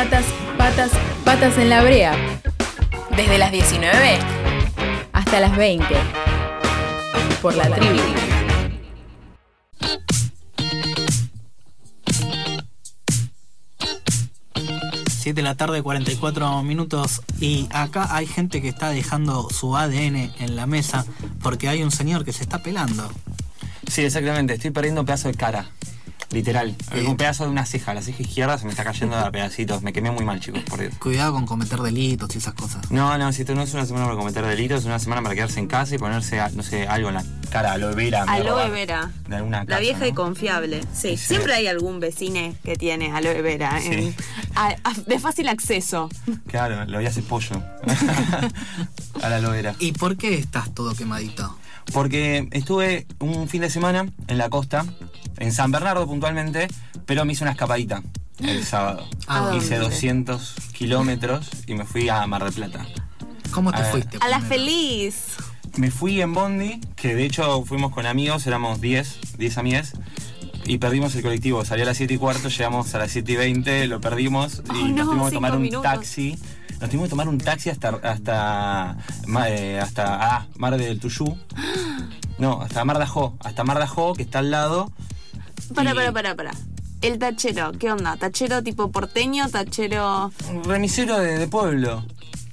Patas, patas, patas en la brea. Desde las 19 hasta las 20. Por la tribu. 7 de la tarde, 44 minutos. Y acá hay gente que está dejando su ADN en la mesa porque hay un señor que se está pelando. Sí, exactamente. Estoy perdiendo un pedazo de cara. Literal. Sí. Un pedazo de una ceja. La ceja izquierda se me está cayendo a pedacitos. Me quemé muy mal, chicos, por Dios. Cuidado con cometer delitos y esas cosas. No, no, si esto no es una semana para cometer delitos, es una semana para quedarse en casa y ponerse, a- no sé, algo en la cara, aloe vera. Aloe vera. De alguna La casa, vieja y confiable. Sí, Sí. siempre hay algún vecine que tiene aloe vera. Sí. en- a- a- de fácil acceso. Claro, lo voy a hacer pollo. a la aloe vera. ¿Y por qué estás todo quemadito? Porque estuve un fin de semana en la costa, en San Bernardo puntualmente, pero me hice una escapadita el sábado. ¿A Hice dónde? 200 kilómetros y me fui a Mar del Plata. ¿Cómo te A ver. fuiste? A la feliz. Me fui en Bondi, que de hecho fuimos con amigos, éramos 10, 10 amigas, y perdimos el colectivo. Salió a las 7 y cuarto, llegamos a las 7 y 20, lo perdimos y nos no, tuvimos que tomar un taxi. Nos tuvimos que tomar un taxi hasta hasta eh, hasta ah, Mar del Tuyú. No, hasta Mar de Ajó, hasta Mar de Ajó, que está al lado. Para, Y- para, para, para. El tachero, ¿qué onda? ¿Tachero tipo porteño? ¿Tachero.? Un remisero de, de pueblo.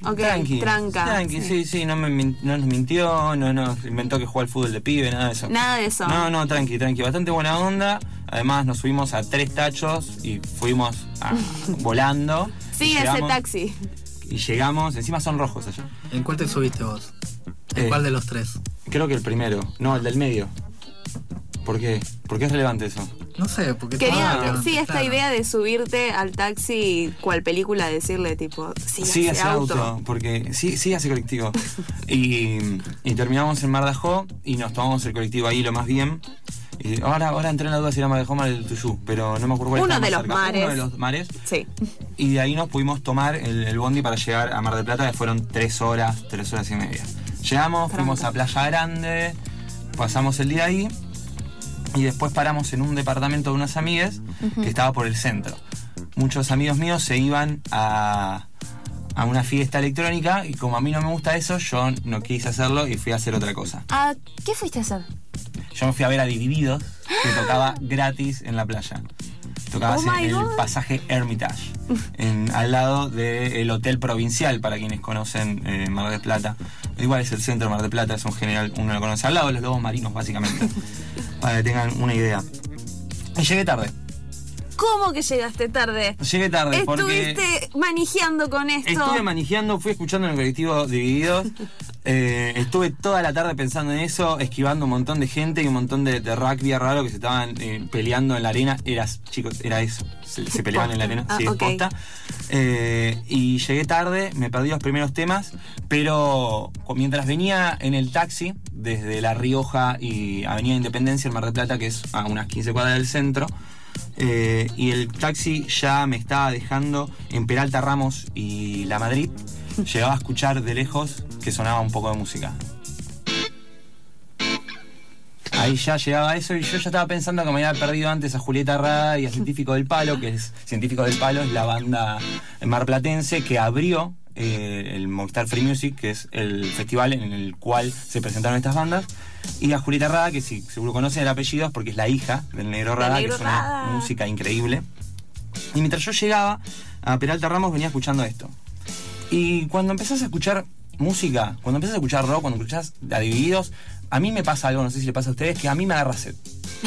Ok, tranqui. tranca, Tranqui, sí. sí, sí, no, me, min- no nos mintió, no nos inventó que jugaba al fútbol de pibe, nada de eso. Nada de eso. No, no, tranqui, tranqui, bastante buena onda. Además nos subimos a tres tachos y fuimos a- volando. Sí, Y ese llegamos- taxi. Y llegamos, encima son rojos allá. ¿En cuál te subiste vos? ¿En Eh. cuál de los tres? Creo que el primero, no, el del medio. ¿Por qué? ¿Por qué es relevante eso? No sé, porque... Quería, Ah, sí, esta claro. idea de subirte al taxi, cual película, decirle tipo, sí, Sí, hace auto. porque sí, sí hace colectivo. y, y terminamos en Mar de Ajó y nos tomamos el colectivo ahí lo más bien. Y ahora, ahora entré en la duda si era Mar de Ajó o Mar del Tuyú, pero no me acuerdo cuál Uno de los cerca. mares. Uno de los mares. Sí. Y de ahí nos pudimos tomar el, el bondi para llegar a Mar del Plata, que fueron tres horas, tres horas y media. Llegamos, fuimos a Playa Grande, pasamos el día ahí y después paramos en un departamento de unas amigas que estaba por el centro. Muchos amigos míos se iban a, a una fiesta electrónica y como a mí no me gusta eso, yo no quise hacerlo y fui a hacer otra cosa. Ah, ¿Qué fuiste a hacer? Yo me fui a ver a Divididos, que tocaba gratis en la playa. Tocaba Oh en el God. pasaje Hermitage, en- al lado del Hotel Provincial, para quienes conocen eh, Mar del Plata. Igual es el centro de Mar del Plata, es un general, uno lo conoce, al lado de los lobos marinos, básicamente, para que tengan una idea. Y llegué tarde, ¿Cómo que llegaste tarde? llegué tarde porque... Estuviste manejando con esto. Estuve manejando, fui escuchando en el colectivo Divididos. eh, estuve toda la tarde pensando en eso, esquivando un montón de gente y un montón de, de rugby raro que se estaban eh, peleando en la arena. Era, chicos, era eso. Se, se peleaban en la arena. Ah, sí. Eh, y llegué tarde, me perdí los primeros temas, pero mientras venía en el taxi desde La Rioja y Avenida Independencia, en Mar del Plata, que es a unas 15 cuadras del centro, y el taxi ya me estaba dejando en Peralta Ramos y La Madrid. Llegaba a escuchar de lejos que sonaba un poco de música. Ahí ya llegaba eso y yo ya estaba pensando que me había perdido antes a Julieta Rada y a Científico del Palo, que es Científico del Palo, es la banda marplatense que abrió eh, el Movistar Free Music, que es el festival en el cual se presentaron estas bandas. Y a Julieta Rada, que sí, seguro conocen el apellido, es porque es la hija del Negro Rada, Negro que es una Rada. música increíble. Y mientras yo llegaba a Peralta Ramos venía escuchando esto. Y cuando empezás a escuchar música, cuando empezás a escuchar rock, cuando escuchás a Divididos, a mí me pasa algo, no sé si le pasa a ustedes, que a mí me agarra sed.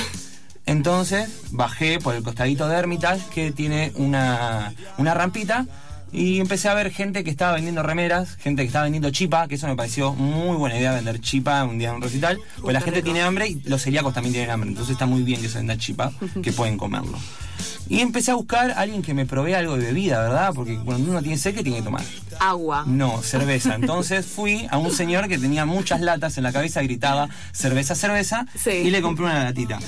Entonces bajé por el costadito de Hermitage, que tiene una, una rampita, y empecé a ver gente que estaba vendiendo remeras, gente que estaba vendiendo chipa, que eso me pareció muy buena idea vender chipa un día en un recital, porque la gente tiene hambre y los celíacos también tienen hambre, entonces está muy bien que se venda chipa, que pueden comerlo. Y empecé a buscar a alguien que me provea algo de bebida, ¿verdad? Porque cuando uno tiene sed, ¿qué tiene que tomar? Agua. No, cerveza. Entonces fui a un señor que tenía muchas latas en la cabeza, gritaba cerveza, cerveza, Sí. y le compré una latita.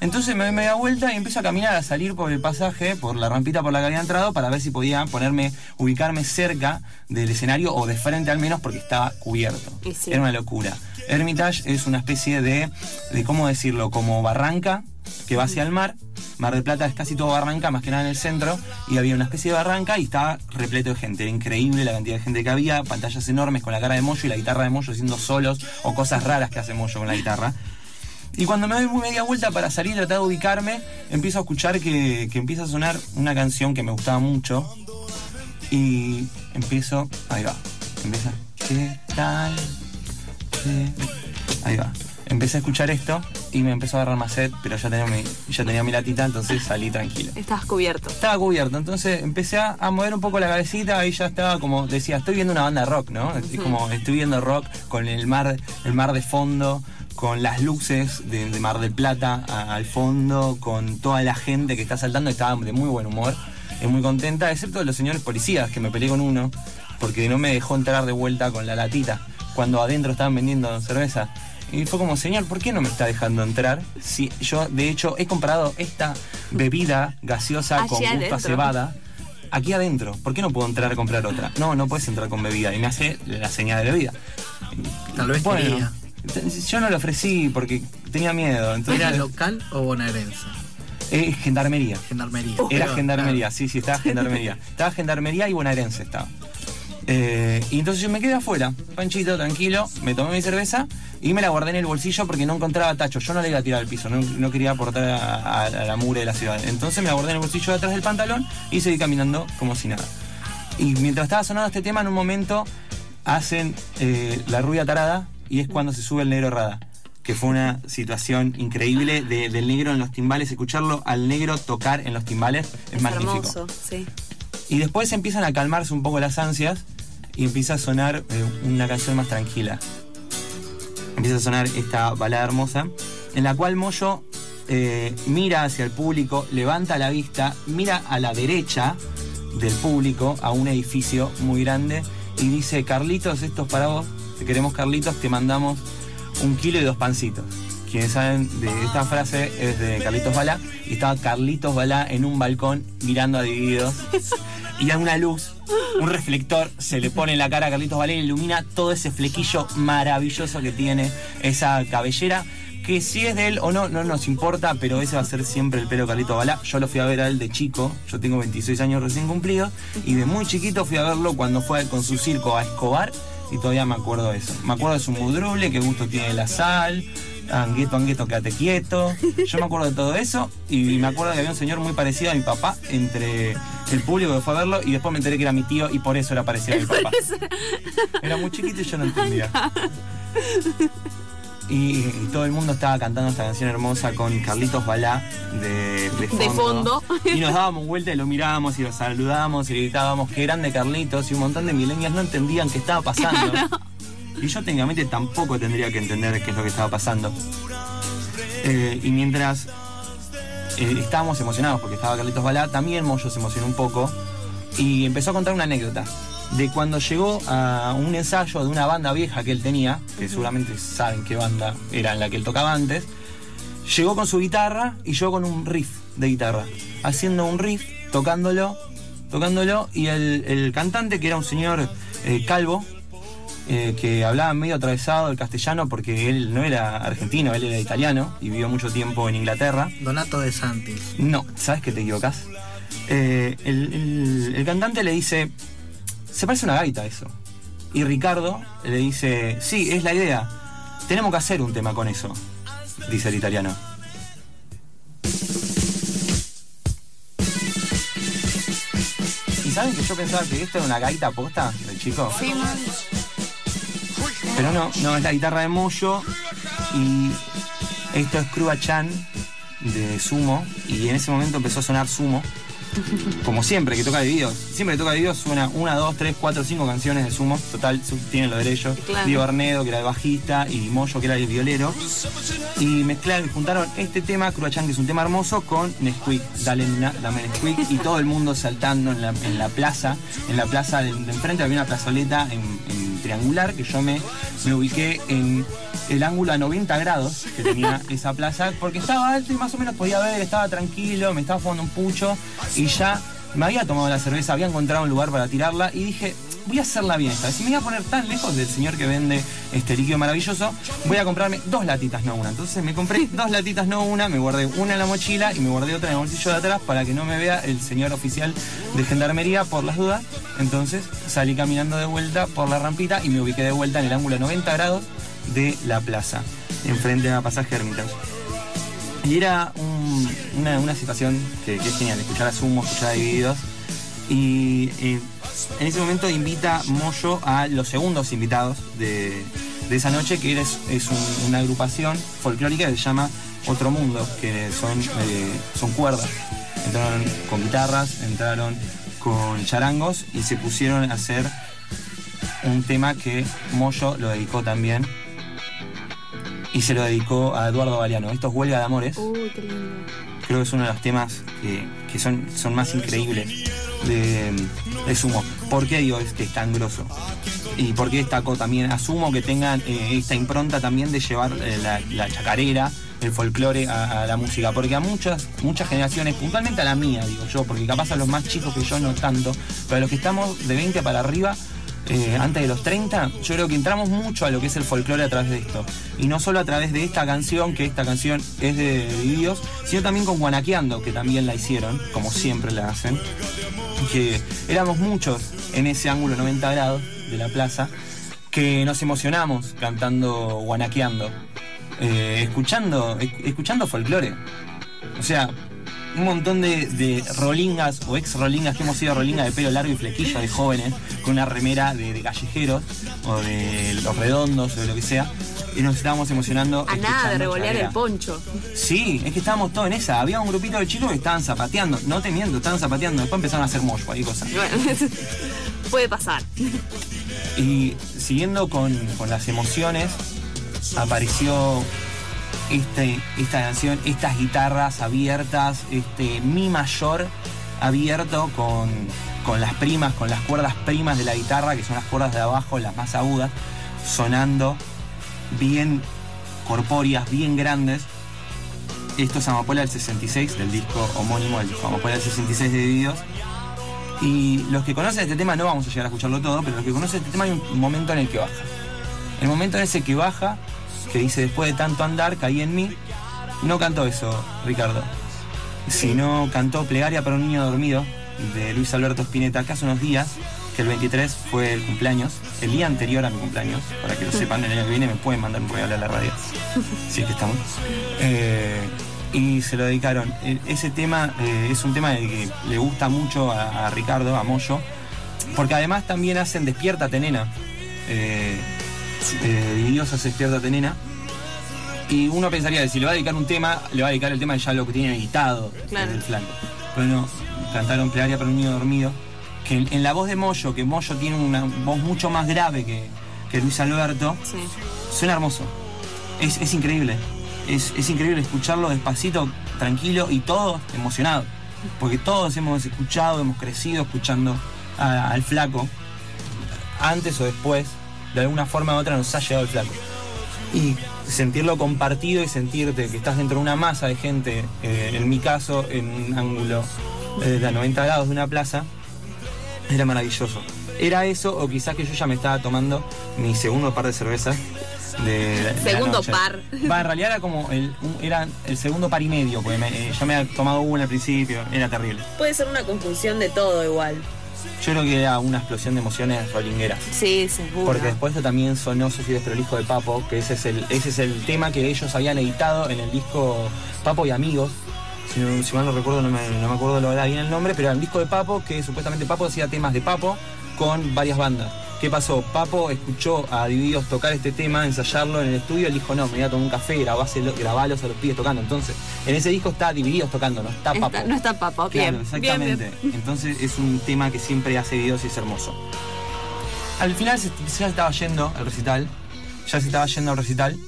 Entonces me doy media vuelta y empiezo a caminar, a salir por el pasaje, por la rampita por la que había entrado, para ver si podía ponerme, ubicarme cerca del escenario o de frente al menos, porque estaba cubierto. Sí. Era una locura. Hermitage es una especie de, de, ¿cómo decirlo? Como barranca que va hacia el mar. Mar del Plata es casi todo barranca, más que nada en el centro, y había una especie de barranca y estaba repleto de gente. Era increíble la cantidad de gente que había, pantallas enormes con la cara de Moyo y la guitarra de Moyo haciendo solos o cosas raras que hace Moyo con la guitarra. Y cuando me doy media vuelta para salir y tratar de ubicarme, empiezo a escuchar que, que empieza a sonar una canción que me gustaba mucho. Y empiezo. Ahí va. Empieza. ¿Qué tal? ¿Qué? Ahí va. Empecé a escuchar esto y me empezó a agarrar más sed, pero ya tenía mi, ya tenía mi latita, entonces salí tranquilo. Estabas cubierto. Estaba cubierto, entonces empecé a, a mover un poco la cabecita y ya estaba como, decía, estoy viendo una banda rock, ¿no? Es como, estoy viendo rock con el mar, el mar de fondo, con las luces de, de Mar del Plata a- al fondo, con toda la gente que está saltando, estaba de muy buen humor, eh, muy contenta, excepto los señores policías, que me peleé con uno, porque no me dejó entrar de vuelta con la latita, cuando adentro estaban vendiendo cerveza. Y fue como, señor, ¿por qué no me está dejando entrar? Si yo, de hecho, he comprado esta bebida gaseosa con gusto a cebada aquí adentro. ¿Por qué no puedo entrar a comprar otra? No, no puedes entrar con bebida. Y me hace la señal de bebida. Tal vez Bueno, quería. Yo no lo ofrecí porque tenía miedo. Entonces, ¿Era local o bonaerense? Eh, gendarmería. Gendarmería. Era gendarmería, sí, sí, estaba gendarmería. estaba gendarmería y bonaerense estaba. Eh, y entonces yo me quedé afuera, panchito, tranquilo, me tomé mi cerveza y me la guardé en el bolsillo porque no encontraba tacho. Yo no le iba a tirar al piso, no, no quería aportar a, a- a la mure de la ciudad. Entonces me la guardé en el bolsillo de atrás del pantalón y seguí caminando como si nada. Y mientras estaba sonando este tema, en un momento hacen eh, la rubia tarada y es cuando se sube el negro rada. Que fue una situación increíble de- del negro en los timbales. Escucharlo al negro tocar en los timbales es, Es magnífico. hermoso, sí. Y después empiezan a calmarse un poco las ansias y empieza a sonar eh, una canción más tranquila. Empieza a sonar esta balada hermosa, en la cual Moyo eh, mira hacia el público, levanta la vista, mira a la derecha del público, a un edificio muy grande, y dice, Carlitos, esto es para vos, te queremos Carlitos, te mandamos un kilo y dos pancitos. Quienes saben de esta frase es de Carlitos Balá, y estaba Carlitos Balá en un balcón mirando a Divididos, y a una luz, un reflector, se le pone en la cara a Carlitos Balá y ilumina todo ese flequillo maravilloso que tiene esa cabellera, que si es de él o no, no nos importa, pero ese va a ser siempre el pelo Carlitos Balá. Yo lo fui a ver a él de chico, yo tengo 26 años recién cumplidos, y de muy chiquito fui a verlo cuando fue con su circo a Escobar, y todavía me acuerdo de eso. Me acuerdo de su mudruble, qué gusto tiene la sal, angueto, angueto, quédate quieto. Yo me acuerdo de todo eso, y me acuerdo que había un señor muy parecido a mi papá entre el público que fue a verlo, y después me enteré que era mi tío, y por eso era parecido a mi papá. Era muy chiquito y yo no entendía. Y, y todo el mundo estaba cantando esta canción hermosa con Carlitos Balá de, de fondo. fondo. Y nos dábamos vuelta y lo mirábamos y lo saludábamos y gritábamos qué grande Carlitos y un montón de milenias no entendían qué estaba pasando. Y yo técnicamente tampoco tendría que entender qué es lo que estaba pasando. Eh, y mientras eh, estábamos emocionados porque estaba Carlitos Balá, también Moyo se emocionó un poco y empezó a contar una anécdota de cuando llegó a un ensayo de una banda vieja que él tenía, que seguramente saben qué banda era en la que él tocaba antes, llegó con su guitarra y yo con un riff de guitarra, haciendo un riff, tocándolo, tocándolo, y el, el cantante, que era un señor eh, calvo, eh, que hablaba medio atravesado el castellano porque él no era argentino, él era italiano y vivió mucho tiempo en Inglaterra. Donato de Santis. No, ¿sabes que te equivocas? Eh, el, el- el cantante le dice, se parece una gaita eso. Y Ricardo le dice, sí, es la idea. Tenemos que hacer un tema con eso, dice el italiano. ¿Y saben que yo pensaba que esto era una gaita posta del chico? Sí. Pero no, no, es la guitarra de Moyo y esto es Crua Chan de Sumo y en ese momento empezó a sonar Sumo. Como siempre que toca Divididos. Siempre que toca Divididos suena una, dos, tres, cuatro, cinco canciones de Sumo. Total, tienen lo derecho. Claro. Diego Arnedo, que era el bajista, y Moyo, que era el violero. Y mezclaron juntaron este tema, Crua Chan, que es un tema hermoso, con Nesquik. Dale, na- dame Nesquik. Y todo el mundo saltando en la, en la plaza. En la plaza de, de enfrente había una plazoleta en, en triangular que yo me, me ubiqué en el ángulo a 90 grados que tenía esa plaza porque estaba alto y más o menos podía ver, estaba tranquilo, me estaba fumando un pucho y ya me había tomado la cerveza, había encontrado un lugar para tirarla y dije, voy a hacerla bien esta vez. Si me voy a poner tan lejos del señor que vende este líquido maravilloso, voy a comprarme dos latitas, no una. Entonces me compré dos latitas, no una, me guardé una en la mochila y me guardé otra en el bolsillo de atrás para que no me vea el señor oficial de gendarmería por las dudas. Entonces salí caminando de vuelta por la rampita y me ubiqué de vuelta en el ángulo 90 grados de la plaza, enfrente a Pasaje Hermitage. Y era un- una, una situación que, que es genial, escuchar a Sumo, escuchar a Divididos. Y en ese momento invita Moyo a los segundos invitados de, de esa noche, que es, es un- una agrupación folclórica que se llama Otro Mundo, que son, eh, son cuerdas. Entraron con guitarras, entraron con charangos y se pusieron a hacer un tema que Moyo lo dedicó también. Y se lo dedicó a Eduardo Galeano. Esto es Huelga de Amores Uy, qué lindo. creo que es uno de los temas que, que son, son más increíbles de, de Sumo. ¿Por qué que es tan grosso? Y por qué destaco también, asumo que tengan eh, esta impronta también de llevar eh, la, la chacarera, el folclore a, a la música. Porque a muchas, muchas generaciones, puntualmente a la mía, digo yo, porque capaz a los más chicos que yo no tanto, pero a los que estamos de 20 para arriba, eh, antes de los 30, yo creo que entramos mucho a lo que es el folclore a través de esto. Y no solo a través de esta canción, que esta canción es de Divididos, sino también con Guanaqueando, que también la hicieron, como siempre la hacen. Que éramos muchos en ese ángulo 90 grados de la plaza, que nos emocionamos cantando Guanaqueando, eh, escuchando, esc- escuchando folclore. O sea, un montón de, de rolingas o ex rolingas que hemos sido rolingas de pelo largo y flequillo de jóvenes con una remera de, de callejeros o de los redondos o de lo que sea y nos estábamos emocionando. A nada de revolear el poncho. Sí, es que estábamos todos en esa. Había un grupito de chicos que estaban zapateando. No te miento, estaban zapateando. Después empezaron a hacer mosh, cualquier cosa. Bueno, puede pasar. Y siguiendo con, con las emociones, apareció este, esta canción, estas guitarras abiertas, este mi mayor abierto con, con las primas, con las cuerdas primas de la guitarra, que son las cuerdas de abajo, las más agudas, sonando bien corpóreas, bien grandes. Esto es Amapola del 66, del disco homónimo, del disco Amapola del 66 de Divididos. Y los que conocen este tema, no vamos a llegar a escucharlo todo, pero los que conocen este tema hay un momento en el que baja. El momento en ese que baja, que dice después de tanto andar, caí en mí, no cantó eso, Ricardo. Sino cantó Plegaria para un niño dormido, de Luis Alberto Spinetta, acá hace unos días, que el 23 fue el cumpleaños, el día anterior a mi cumpleaños, para que lo sepan, el año que viene me pueden mandar un regalo a la radio, si es que estamos. Eh, y se lo dedicaron. E- Ese tema eh, es un tema que le gusta mucho a, a Ricardo, a Moyo, porque además también hacen Despiértate Nena. Eh, eh, Divididos hace Despiértate Nena. Y uno pensaría que si le va a dedicar un tema, le va a dedicar el tema de ya lo que tiene editado Claro. en el flanco. Pero no, cantaron Plegaria para un niño dormido. Que en, en la voz de Moyo, que Moyo tiene una voz mucho más grave que, que Luis Alberto, Sí. Suena hermoso. Es, es increíble. Es, es increíble escucharlo despacito, tranquilo y todos emocionados. Porque todos hemos escuchado, hemos crecido escuchando a- al flaco. Antes o después, de alguna forma u otra nos ha llegado el flaco. Y sentirlo compartido y sentirte que estás dentro de una masa de gente, eh, en mi caso, en un ángulo eh, de 90 grados de una plaza, era maravilloso. Era eso, o quizás que yo ya me estaba tomando mi segundo par de cervezas. De, de la Segundo par. Va, en realidad era como el, un- era el segundo par y medio, porque me- eh, yo me había tomado uno al principio, era terrible. Puede ser una conjunción de todo igual. Yo creo que era una explosión de emociones rolingueras. Sí, seguro. Porque después también sonó Soy desprolijo de Papo, que ese es, el, ese es el tema que ellos habían editado en el disco Papo y Amigos. Si mal no recuerdo, no me, no me acuerdo lo bien el nombre, pero era el disco de Papo, que supuestamente Papo hacía temas de Papo con varias bandas. ¿Qué pasó? Papo escuchó a Divididos tocar este tema, ensayarlo en el estudio, él dijo, no, me voy a tomar un café, grabáselo- grabalos a los pibes tocando. Entonces, en ese disco está Divididos tocando, no está Papo. Está- no está papo, bien. Claro, exactamente. bien, bien. Entonces es un tema que siempre hace videos y es hermoso. Al final se, ya se estaba yendo el recital, ya se estaba yendo el recital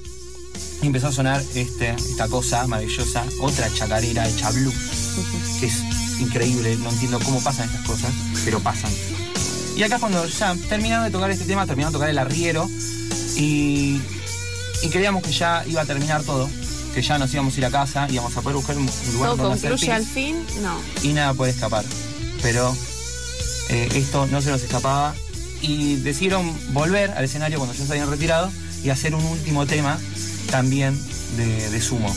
y empezó a sonar este, esta cosa maravillosa, otra chacarera hecha blues, que es increíble, no entiendo cómo pasan estas cosas, pero pasan. Y acá cuando ya terminaron de tocar este tema, terminaron de tocar el arriero y, y creíamos que ya iba a terminar todo, que ya nos íbamos a ir a casa, íbamos a poder buscar un lugar ¿Todo donde hacer concluye al pis fin? No. y nada puede escapar. Pero eh, esto no se nos escapaba y decidieron volver al escenario cuando ya se habían retirado y hacer un último tema también de, de sumo.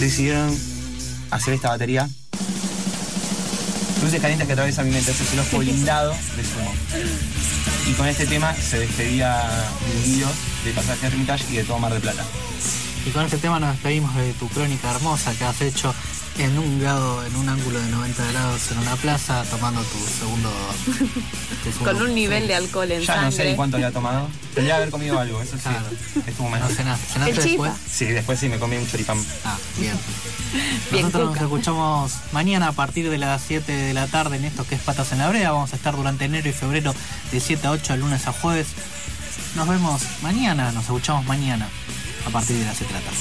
Decidieron hacer esta batería. Luces calientes que atraviesa mi mente, ese es el ojo blindado de sumo. Y con este tema se despedía Divididos de Pasaje Hermitage y de todo Mar de Plata. Y con este tema nos despedimos de tu crónica hermosa que has hecho en un grado, en un ángulo de 90 grados en una plaza, tomando tu segundo. tu segundo- Con un nivel de alcohol en Ya no sé sangre. ni cuánto había tomado. Tendría que haber comido algo, eso sí. Claro. Estuvo No mal. cenaste, ¿cenaste El después? chifa. Sí, después sí me comí un choripán. Ah, bien. Bien, Nosotros Cuca. nos escuchamos mañana a partir de las 7 de la tarde en esto que es Patas en la Brea. Vamos a estar durante enero y febrero de 7 a 8, de lunes a jueves. Nos vemos mañana, nos escuchamos mañana a partir de las 7 de la tarde.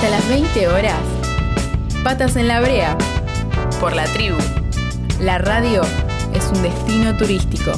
Hasta las 20 horas. Patas en la brea. Por la tribu. La radio es un destino turístico.